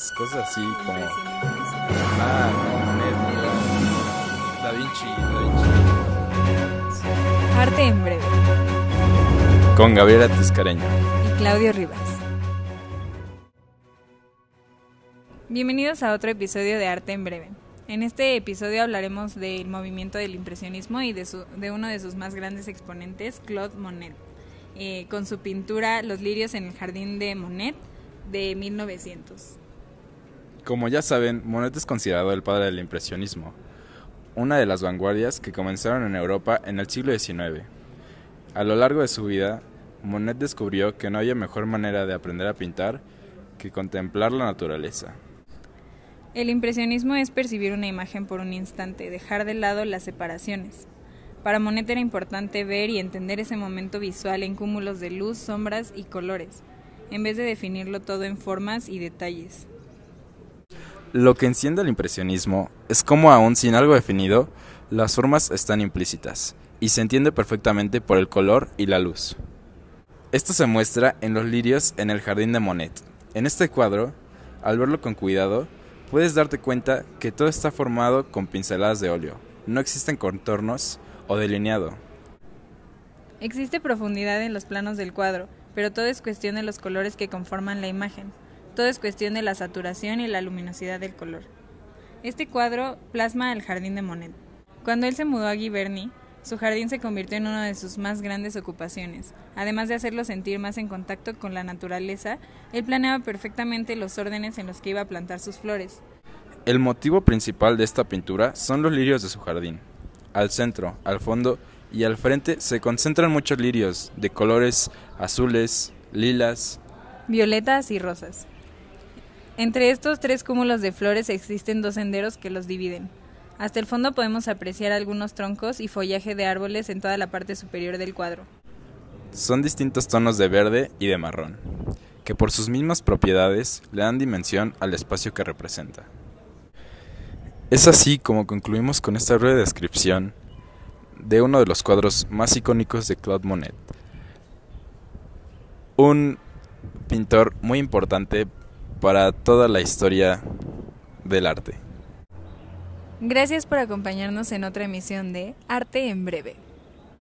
pues, cosas así como... Ah, no, Monet, Da Vinci, Da Vinci. Arte en breve. Con Gabriela Tiscareño. y Claudio Rivas. Bienvenidos a otro episodio de Arte en Breve. En este episodio hablaremos del movimiento del impresionismo y de, su- de uno de sus más grandes exponentes, Claude Monet, eh, con su pintura Los lirios en el jardín de Monet de 1900. Como ya saben, Monet es considerado el padre del impresionismo, una de las vanguardias que comenzaron en Europa en el siglo XIX. A lo largo de su vida, Monet descubrió que no había mejor manera de aprender a pintar que contemplar la naturaleza. El impresionismo es percibir una imagen por un instante, dejar de lado las separaciones. Para Monet era importante ver y entender ese momento visual en cúmulos de luz, sombras y colores, en vez de definirlo todo en formas y detalles. Lo que enciende el impresionismo es cómo aún sin algo definido, las formas están implícitas y se entiende perfectamente por el color y la luz. Esto se muestra en los lirios en el jardín de Monet. En este cuadro, al verlo con cuidado, puedes darte cuenta que todo está formado con pinceladas de óleo. No existen contornos o delineado. Existe profundidad en los planos del cuadro, pero todo es cuestión de los colores que conforman la imagen. Todo es cuestión de la saturación y la luminosidad del color. Este cuadro plasma el jardín de Monet. Cuando él se mudó a Giverny, su jardín se convirtió en una de sus más grandes ocupaciones. Además de hacerlo sentir más en contacto con la naturaleza, él planeaba perfectamente los órdenes en los que iba a plantar sus flores. El motivo principal de esta pintura son los lirios de su jardín. Al centro, al fondo y al frente se concentran muchos lirios de colores azules, lilas. violetas y rosas. Entre estos tres cúmulos de flores existen dos senderos que los dividen. Hasta el fondo podemos apreciar algunos troncos y follaje de árboles en toda la parte superior del cuadro. Son distintos tonos de verde y de marrón, que por sus mismas propiedades le dan dimensión al espacio que representa. Es así como concluimos con esta breve descripción de uno de los cuadros más icónicos de Claude Monet. Un pintor muy importante para toda la historia del arte. Gracias por acompañarnos en otra emisión de Arte en Breve.